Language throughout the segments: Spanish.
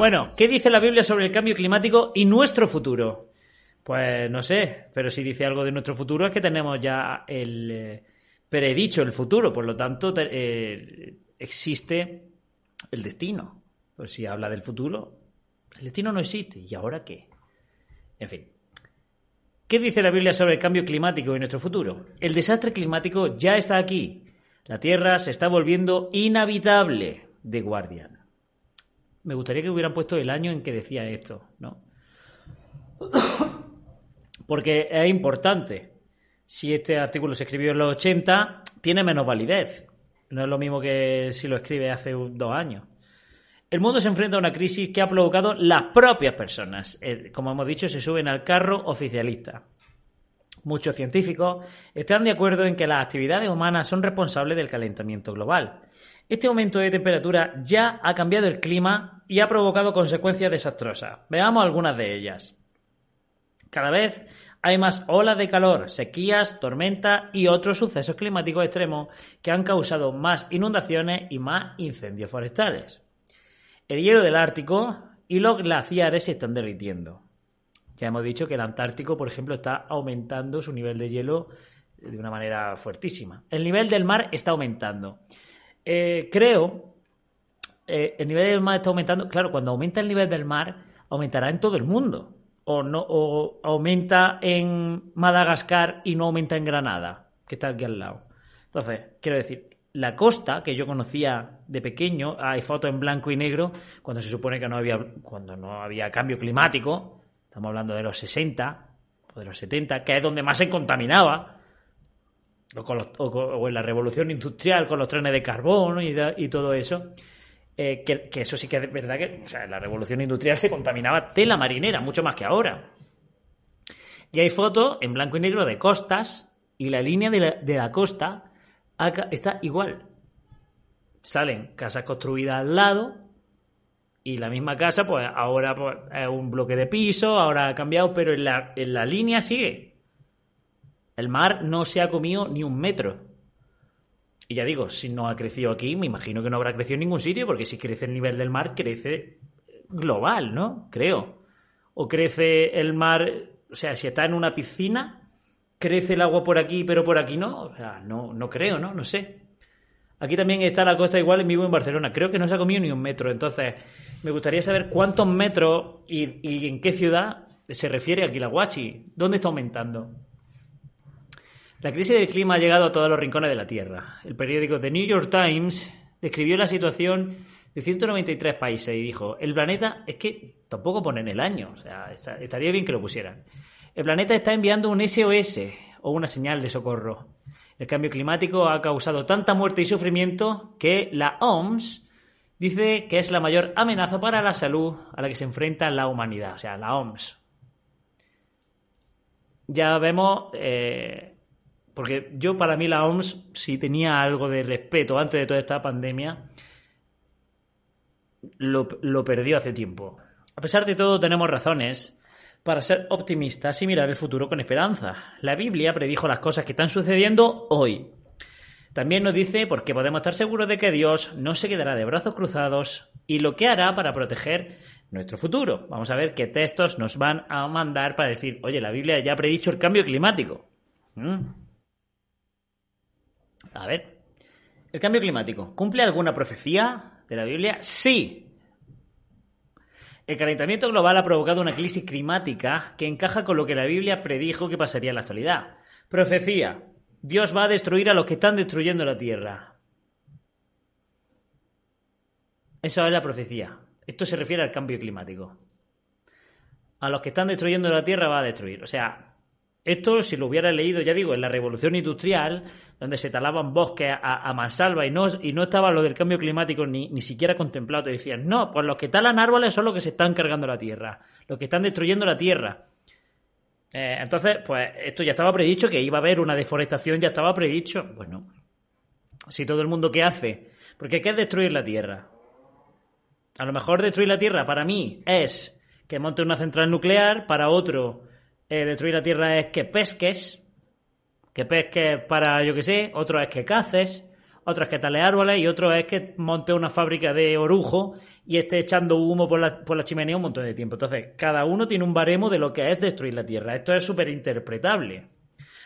Bueno, ¿qué dice la Biblia sobre el cambio climático y nuestro futuro? Pues no sé, pero si dice algo de nuestro futuro es que tenemos ya el eh, predicho el futuro, por lo tanto eh, existe el destino. Pues si habla del futuro, el destino no existe. ¿Y ahora qué? En fin. ¿Qué dice la Biblia sobre el cambio climático y nuestro futuro? El desastre climático ya está aquí. La Tierra se está volviendo inhabitable, de Guardian. Me gustaría que hubieran puesto el año en que decía esto, ¿no? Porque es importante. Si este artículo se escribió en los 80, tiene menos validez. No es lo mismo que si lo escribe hace dos años. El mundo se enfrenta a una crisis que ha provocado las propias personas. Eh, como hemos dicho, se suben al carro oficialista. Muchos científicos están de acuerdo en que las actividades humanas son responsables del calentamiento global. Este aumento de temperatura ya ha cambiado el clima y ha provocado consecuencias desastrosas. Veamos algunas de ellas. Cada vez hay más olas de calor, sequías, tormentas y otros sucesos climáticos extremos que han causado más inundaciones y más incendios forestales. El hielo del Ártico y los glaciares se están derritiendo. Ya hemos dicho que el Antártico, por ejemplo, está aumentando su nivel de hielo de una manera fuertísima. El nivel del mar está aumentando. Eh, creo, eh, el nivel del mar está aumentando. Claro, cuando aumenta el nivel del mar, aumentará en todo el mundo. O, no, o aumenta en Madagascar y no aumenta en Granada, que está aquí al lado. Entonces, quiero decir, la costa que yo conocía de pequeño, hay fotos en blanco y negro, cuando se supone que no había, cuando no había cambio climático, estamos hablando de los 60 o de los 70, que es donde más se contaminaba o, en la revolución industrial con los trenes de carbón y, todo eso, eh, que, eso sí que es verdad que o en la revolución industrial se contaminaba tela marinera, mucho más que ahora. Y hay fotos en blanco y negro de costas y la línea de la, costa está igual. Salen casas construidas al lado y la misma casa, pues ahora pues, es un bloque de piso, ahora ha cambiado, pero en la, en la línea sigue. El mar no se ha comido ni un metro. Y ya digo, si no ha crecido aquí, me imagino que no habrá crecido en ningún sitio, porque si crece el nivel del mar, crece global, ¿no? Creo. O crece el mar, o sea, si está en una piscina, crece el agua por aquí, pero por aquí no. O sea, no, no creo, ¿no? No sé. Aquí también está la costa igual en vivo en Barcelona. Creo que no se ha comido ni un metro. Entonces, me gustaría saber cuántos metros y, y en qué ciudad se refiere a Kilahuachi. ¿Dónde está aumentando? La crisis del clima ha llegado a todos los rincones de la Tierra. El periódico The New York Times describió la situación de 193 países y dijo, el planeta es que tampoco ponen el año, o sea, estaría bien que lo pusieran. El planeta está enviando un SOS o una señal de socorro. El cambio climático ha causado tanta muerte y sufrimiento que la OMS dice que es la mayor amenaza para la salud a la que se enfrenta la humanidad, o sea, la OMS. Ya vemos eh, porque yo, para mí, la OMS, si tenía algo de respeto antes de toda esta pandemia, lo, lo perdió hace tiempo. A pesar de todo, tenemos razones para ser optimistas y mirar el futuro con esperanza. La Biblia predijo las cosas que están sucediendo hoy. También nos dice por qué podemos estar seguros de que Dios no se quedará de brazos cruzados y lo que hará para proteger nuestro futuro. Vamos a ver qué textos nos van a mandar para decir, oye, la Biblia ya ha predicho el cambio climático. ¿Mm? A ver. ¿El cambio climático cumple alguna profecía de la Biblia? Sí. El calentamiento global ha provocado una crisis climática que encaja con lo que la Biblia predijo que pasaría en la actualidad. Profecía. Dios va a destruir a los que están destruyendo la tierra. Esa es la profecía. Esto se refiere al cambio climático. A los que están destruyendo la tierra va a destruir. O sea, esto, si lo hubiera leído, ya digo, en la revolución industrial, donde se talaban bosques a, mansalva y no, y no estaba lo del cambio climático ni, ni siquiera contemplado, te decían, no, pues los que talan árboles son los que se están cargando la tierra, los que están destruyendo la tierra. Eh, entonces, pues esto ya estaba predicho, que iba a haber una deforestación, ya estaba predicho. Bueno, si todo el mundo qué hace, porque ¿qué es destruir la tierra? A lo mejor destruir la tierra para mí es que monte una central nuclear, para otro eh, destruir la tierra es que pesques, que pesques para, yo que sé, otro es que caces, otro es que tale árboles y otro es que monte una fábrica de orujo y esté echando humo por la, por la chimenea un montón de tiempo. Entonces, cada uno tiene un baremo de lo que es destruir la Tierra. Esto es súper interpretable.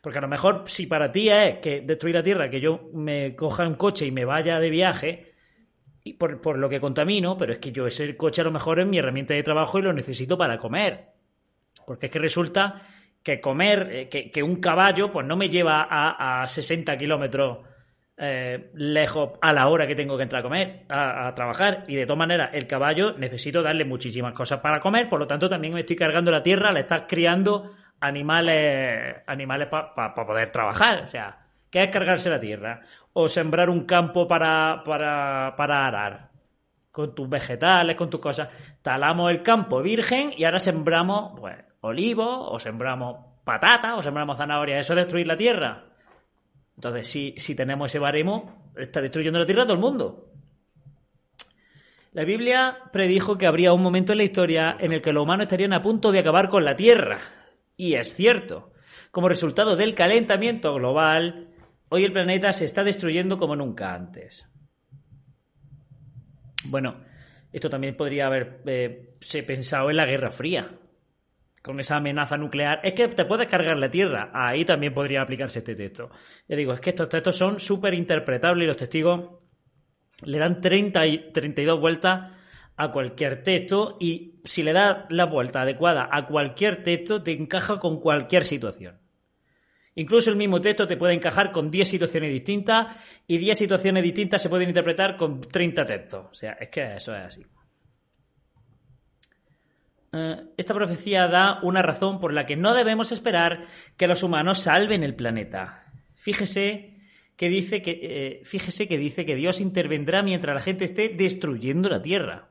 Porque a lo mejor, si para ti es que destruir la Tierra, que yo me coja un coche y me vaya de viaje, y por, por, lo que contamino, pero es que yo ese coche a lo mejor es mi herramienta de trabajo y lo necesito para comer. Porque es que resulta que comer, eh, que, un caballo, pues no me lleva a, a 60 kilómetros eh, lejos a la hora que tengo que entrar a comer, a, trabajar. Y de todas maneras, el caballo necesito darle muchísimas cosas para comer, por lo tanto también me estoy cargando la tierra, le estás criando animales, animales para pa, pa poder trabajar. O sea, ¿qué es cargarse la tierra? O sembrar un campo para, para, para arar. Con tus vegetales, con tus cosas. Talamos el campo virgen y ahora sembramos, pues, olivos, o sembramos patata, o sembramos zanahoria. ¿Eso es destruir la tierra? Entonces, si, si tenemos ese baremo, está destruyendo la tierra todo el mundo. La Biblia predijo que habría un momento en la historia en el que los humanos estarían a punto de acabar con la tierra. Y es cierto. Como resultado del calentamiento global, hoy el planeta se está destruyendo como nunca antes. Bueno, esto también podría haber eh, pensado en la Guerra Fría, con esa amenaza nuclear. Es que te puedes cargar la Tierra. Ahí también podría aplicarse este texto. Ya digo, es que estos textos son súper interpretables y los testigos le dan 30 y 32 vueltas a cualquier texto y si le das la vuelta adecuada a cualquier texto te encaja con cualquier situación. Incluso el mismo texto te puede encajar con 10 situaciones distintas y 10 situaciones distintas se pueden interpretar con 30 textos. O sea, es que eso es así. Esta profecía da una razón por la que no debemos esperar que los humanos salven el planeta. Fíjese que dice que, eh, fíjese que dice que Dios intervendrá mientras la gente esté destruyendo la Tierra.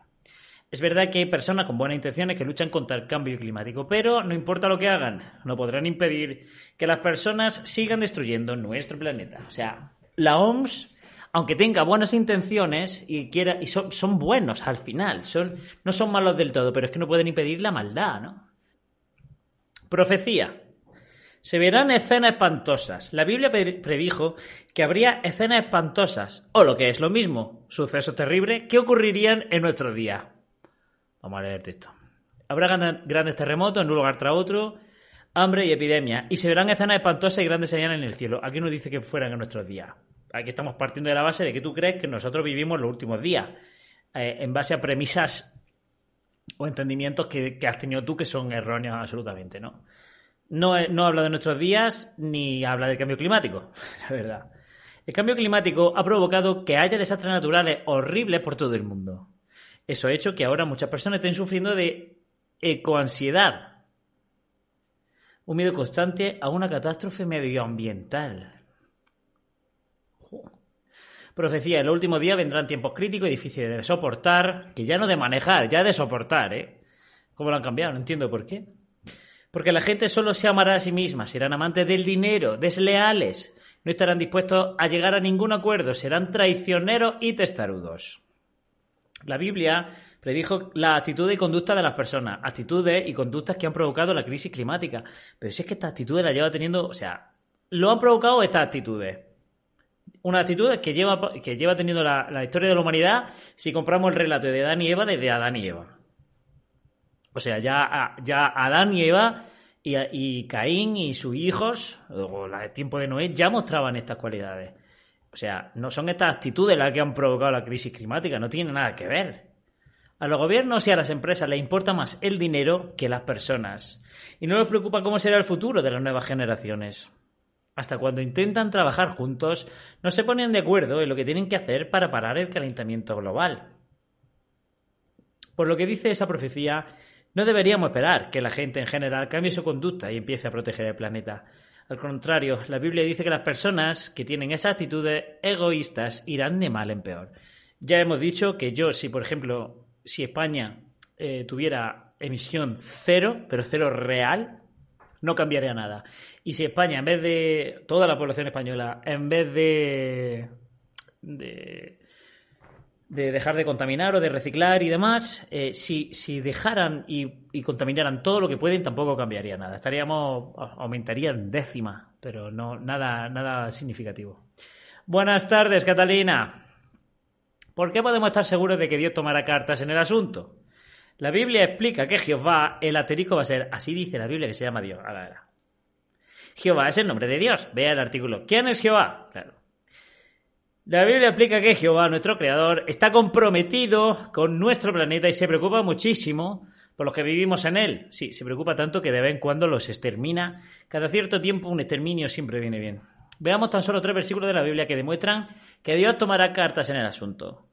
Es verdad que hay personas con buenas intenciones que luchan contra el cambio climático, pero no importa lo que hagan, no podrán impedir que las personas sigan destruyendo nuestro planeta. O sea, la OMS aunque tenga buenas intenciones y quiera y son, buenos al final, son, no son malos del todo, pero es que no pueden impedir la maldad, ¿no? Profecía. Se verán escenas espantosas. La Biblia predijo que habría escenas espantosas, o lo que es lo mismo, sucesos terribles que ocurrirían en nuestros días. Vamos a leer texto. Habrá grandes terremotos en un lugar tras otro, hambre y epidemia, y se verán escenas espantosas y grandes señales en el cielo. Aquí nos dice que fueran en nuestros días aquí estamos partiendo de la base de que tú crees que nosotros vivimos los últimos días, eh, en base a premisas o entendimientos que, has tenido tú que son erróneos absolutamente. No, no habla de nuestros días ni habla del cambio climático, la verdad. El cambio climático ha provocado que haya desastres naturales horribles por todo el mundo. Eso ha hecho que ahora muchas personas estén sufriendo de ecoansiedad, un miedo constante a una catástrofe medioambiental. Profecía, el último día vendrán tiempos críticos y difíciles de soportar, que ya no de manejar, ya de soportar, ¿eh? ¿Cómo lo han cambiado? No entiendo por qué. Porque la gente solo se amará a sí misma, serán amantes del dinero, desleales, no estarán dispuestos a llegar a ningún acuerdo, serán traicioneros y testarudos. La Biblia predijo la actitud y conducta de las personas, actitudes y conductas que han provocado la crisis climática. Pero si es que estas actitudes las lleva teniendo, o sea, lo han provocado estas actitudes una actitud que lleva, que lleva teniendo la, historia de la humanidad si compramos el relato de Adán y Eva desde Adán y Eva. O sea, ya, ya Adán y Eva y, y Caín y sus hijos, o el tiempo de Noé, ya mostraban estas cualidades. O sea, no son estas actitudes las que han provocado la crisis climática, no tienen nada que ver. A los gobiernos y a las empresas les importa más el dinero que las personas. Y no les preocupa cómo será el futuro de las nuevas generaciones hasta cuando intentan trabajar juntos, no se ponen de acuerdo en lo que tienen que hacer para parar el calentamiento global. Por lo que dice esa profecía, no deberíamos esperar que la gente en general cambie su conducta y empiece a proteger el planeta. Al contrario, la Biblia dice que las personas que tienen esas actitudes egoístas irán de mal en peor. Ya hemos dicho que yo, si por ejemplo, si España eh, tuviera emisión cero, pero cero real, no cambiaría nada. Y si España, en vez de toda la población española, en vez de, de, de dejar de contaminar o de reciclar y demás, eh, si, si, dejaran y, contaminaran todo lo que pueden, tampoco cambiaría nada. Estaríamos, aumentaría en décima, pero no nada, nada significativo. Buenas tardes, Catalina. ¿Por qué podemos estar seguros de que Dios tomará cartas en el asunto? La Biblia explica que Jehová, el asterisco va a ser, así dice la Biblia que se llama Dios. Ahora, Jehová es el nombre de Dios. Vea el artículo. ¿Quién es Jehová? Claro. La Biblia explica que Jehová, nuestro creador, está comprometido con nuestro planeta y se preocupa muchísimo por los que vivimos en él. Sí, se preocupa tanto que de vez en cuando los extermina. Cada cierto tiempo un exterminio siempre viene bien. Veamos tan solo tres versículos de la Biblia que demuestran que Dios tomará cartas en el asunto.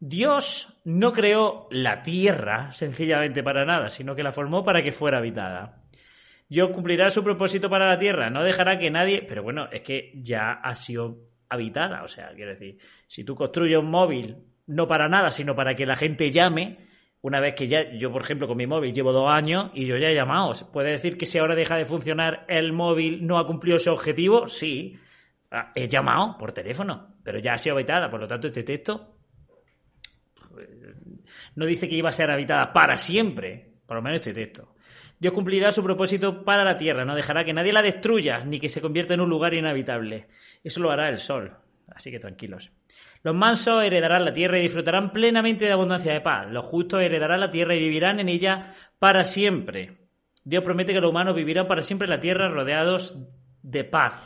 Dios no creó la tierra sencillamente para nada, sino que la formó para que fuera habitada. Dios cumplirá su propósito para la tierra, no dejará que nadie. Pero bueno, es que ya ha sido habitada, o sea, quiero decir, si tú construyes un móvil no para nada, sino para que la gente llame, una vez que ya, yo por ejemplo con mi móvil llevo dos años y yo ya he llamado, ¿puede decir que si ahora deja de funcionar el móvil no ha cumplido su objetivo? Sí, he llamado por teléfono, pero ya ha sido habitada, por lo tanto este texto no dice que iba a ser habitada para siempre, por lo menos este texto. Dios cumplirá su propósito para la tierra, no dejará que nadie la destruya ni que se convierta en un lugar inhabitable. Eso lo hará el sol, así que tranquilos. Los mansos heredarán la tierra y disfrutarán plenamente de abundancia de paz. Los justos heredarán la tierra y vivirán en ella para siempre. Dios promete que los humanos vivirán para siempre en la tierra rodeados de paz.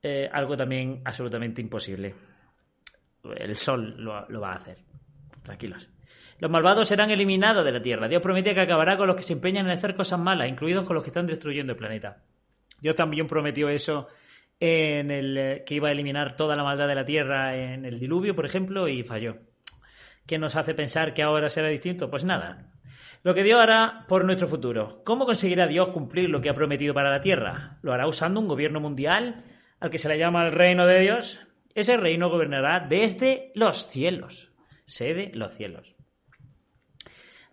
Eh, algo también absolutamente imposible. El sol lo, lo va a hacer. Tranquilos. Los malvados serán eliminados de la tierra. Dios promete que acabará con los que se empeñan en hacer cosas malas, incluidos con los que están destruyendo el planeta. Dios también prometió eso en el eh, que iba a eliminar toda la maldad de la tierra en el diluvio, por ejemplo, y falló. ¿Qué nos hace pensar que ahora será distinto? Pues nada. Lo que Dios hará por nuestro futuro. ¿Cómo conseguirá Dios cumplir lo que ha prometido para la tierra? ¿Lo hará usando un gobierno mundial al que se le llama el reino de Dios? Ese reino gobernará desde los cielos. Sede los cielos.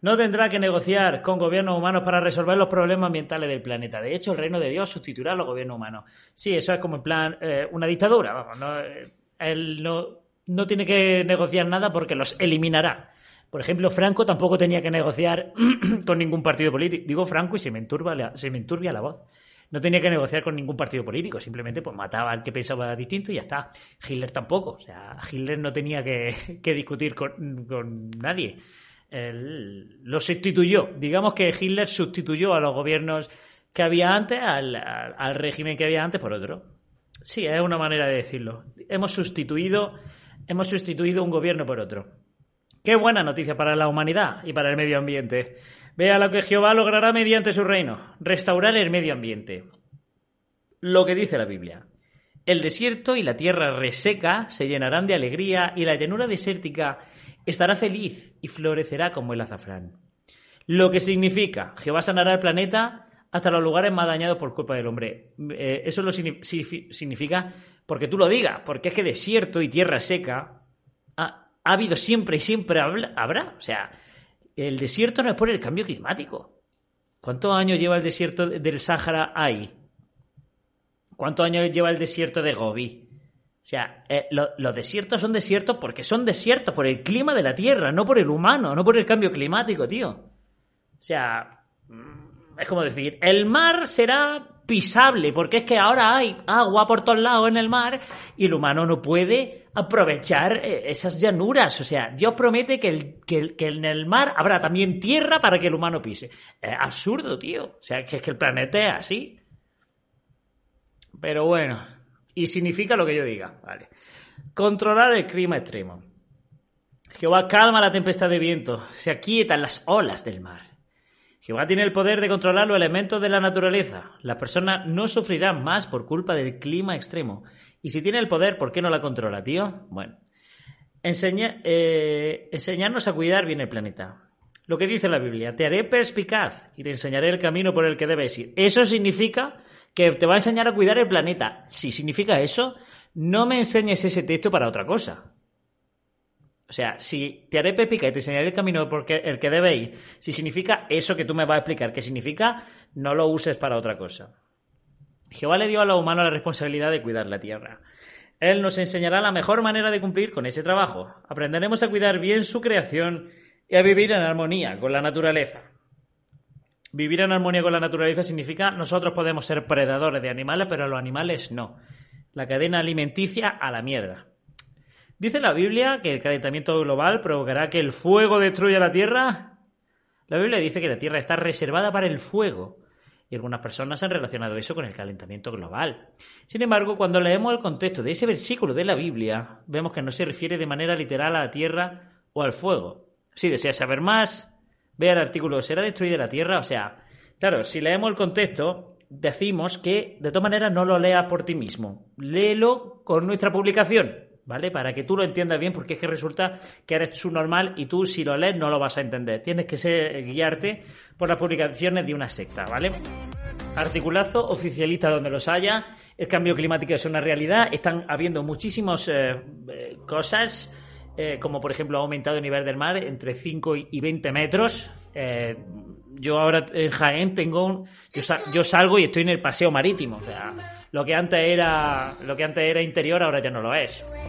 No tendrá que negociar con gobiernos humanos para resolver los problemas ambientales del planeta. De hecho, el reino de Dios sustituirá a los gobiernos humanos. Sí, eso es como en plan eh, una dictadura. Vamos, no, eh, él no, no tiene que negociar nada porque los eliminará. Por ejemplo, Franco tampoco tenía que negociar con ningún partido político. Digo Franco y se me, enturbia, se me enturbia la voz. No tenía que negociar con ningún partido político, simplemente pues mataba al que pensaba distinto y ya está. Hitler tampoco, o sea, Hitler no tenía que, que discutir con, con nadie lo sustituyó. Digamos que Hitler sustituyó a los gobiernos que había antes, al, régimen que había antes, por otro. Sí, es una manera de decirlo. Hemos sustituido, hemos sustituido un gobierno por otro. Qué buena noticia para la humanidad y para el medio ambiente. Vea lo que Jehová logrará mediante su reino, restaurar el medio ambiente. Lo que dice la Biblia. El desierto y la tierra reseca se llenarán de alegría y la llanura desértica estará feliz y florecerá como el azafrán. Lo que significa, Jehová sanará el planeta hasta los lugares más dañados por culpa del hombre. Eh, eso lo significa porque tú lo digas, porque es que desierto y tierra seca ha, habido siempre y siempre habrá. O sea, el desierto no es por el cambio climático. ¿Cuántos años lleva el desierto del Sáhara ahí? ¿Cuántos años lleva el desierto de Gobi? O sea, eh, los desiertos son desiertos porque son desiertos por el clima de la Tierra, no por el humano, no por el cambio climático, tío. O sea, mm, es como decir, el mar será pisable porque es que ahora hay agua por todos lados en el mar y el humano no puede aprovechar eh, esas llanuras. O sea, Dios promete que, que, que en el mar habrá también tierra para que el humano pise. Es absurdo, tío. O sea, que es que el planeta es así. Pero bueno, y significa lo que yo diga. Vale. Controlar el clima extremo. Jehová calma la tempestad de viento, se aquietan las olas del mar. Jehová tiene el poder de controlar los elementos de la naturaleza. Las personas no sufrirán más por culpa del clima extremo. Y si tiene el poder, ¿por qué no la controla, tío? Bueno, enseña, eh, enseñarnos a cuidar bien el planeta. Lo que dice la Biblia, te haré perspicaz y te enseñaré el camino por el que debes ir. Eso significa que te va a enseñar a cuidar el planeta. Si significa eso, no me enseñes ese texto para otra cosa. O sea, si te haré pepica y te enseñaré el camino porque el que debe ir, si significa eso que tú me vas a explicar que significa, no lo uses para otra cosa. Jehová le dio a los humanos la responsabilidad de cuidar la tierra. Él nos enseñará la mejor manera de cumplir con ese trabajo. Aprenderemos a cuidar bien su creación y a vivir en armonía con la naturaleza. Vivir en armonía con la naturaleza significa nosotros podemos ser predadores de animales, pero los animales no. la cadena alimenticia a la mierda. Dice la Biblia que el calentamiento global provocará que el fuego destruya la Tierra. La Biblia dice que la Tierra está reservada para el fuego. Y algunas personas han relacionado eso con el calentamiento global. Sin embargo, cuando leemos el contexto de ese versículo de la Biblia, vemos que no se refiere de manera literal a la tierra o al fuego. Si deseas saber más, ve al artículo ¿Será destruida la tierra? O sea, claro, si leemos el contexto, decimos que de todas maneras no lo leas por ti mismo. Léelo con nuestra publicación. ¿Vale? Para que tú lo entiendas bien, porque es que resulta que eres subnormal y tú si lo lees no lo vas a entender. Tienes que ser, guiarte por las publicaciones de una secta, ¿vale? Articulazo oficialista donde los haya. El cambio climático es una realidad. Están habiendo muchísimas eh, eh, cosas, eh, como por ejemplo ha aumentado el nivel del mar entre 5 y 20 metros. yo ahora en Jaén tengo un, yo, salgo y estoy en el paseo marítimo. O sea, lo que antes era lo que antes era interior ahora ya no lo es.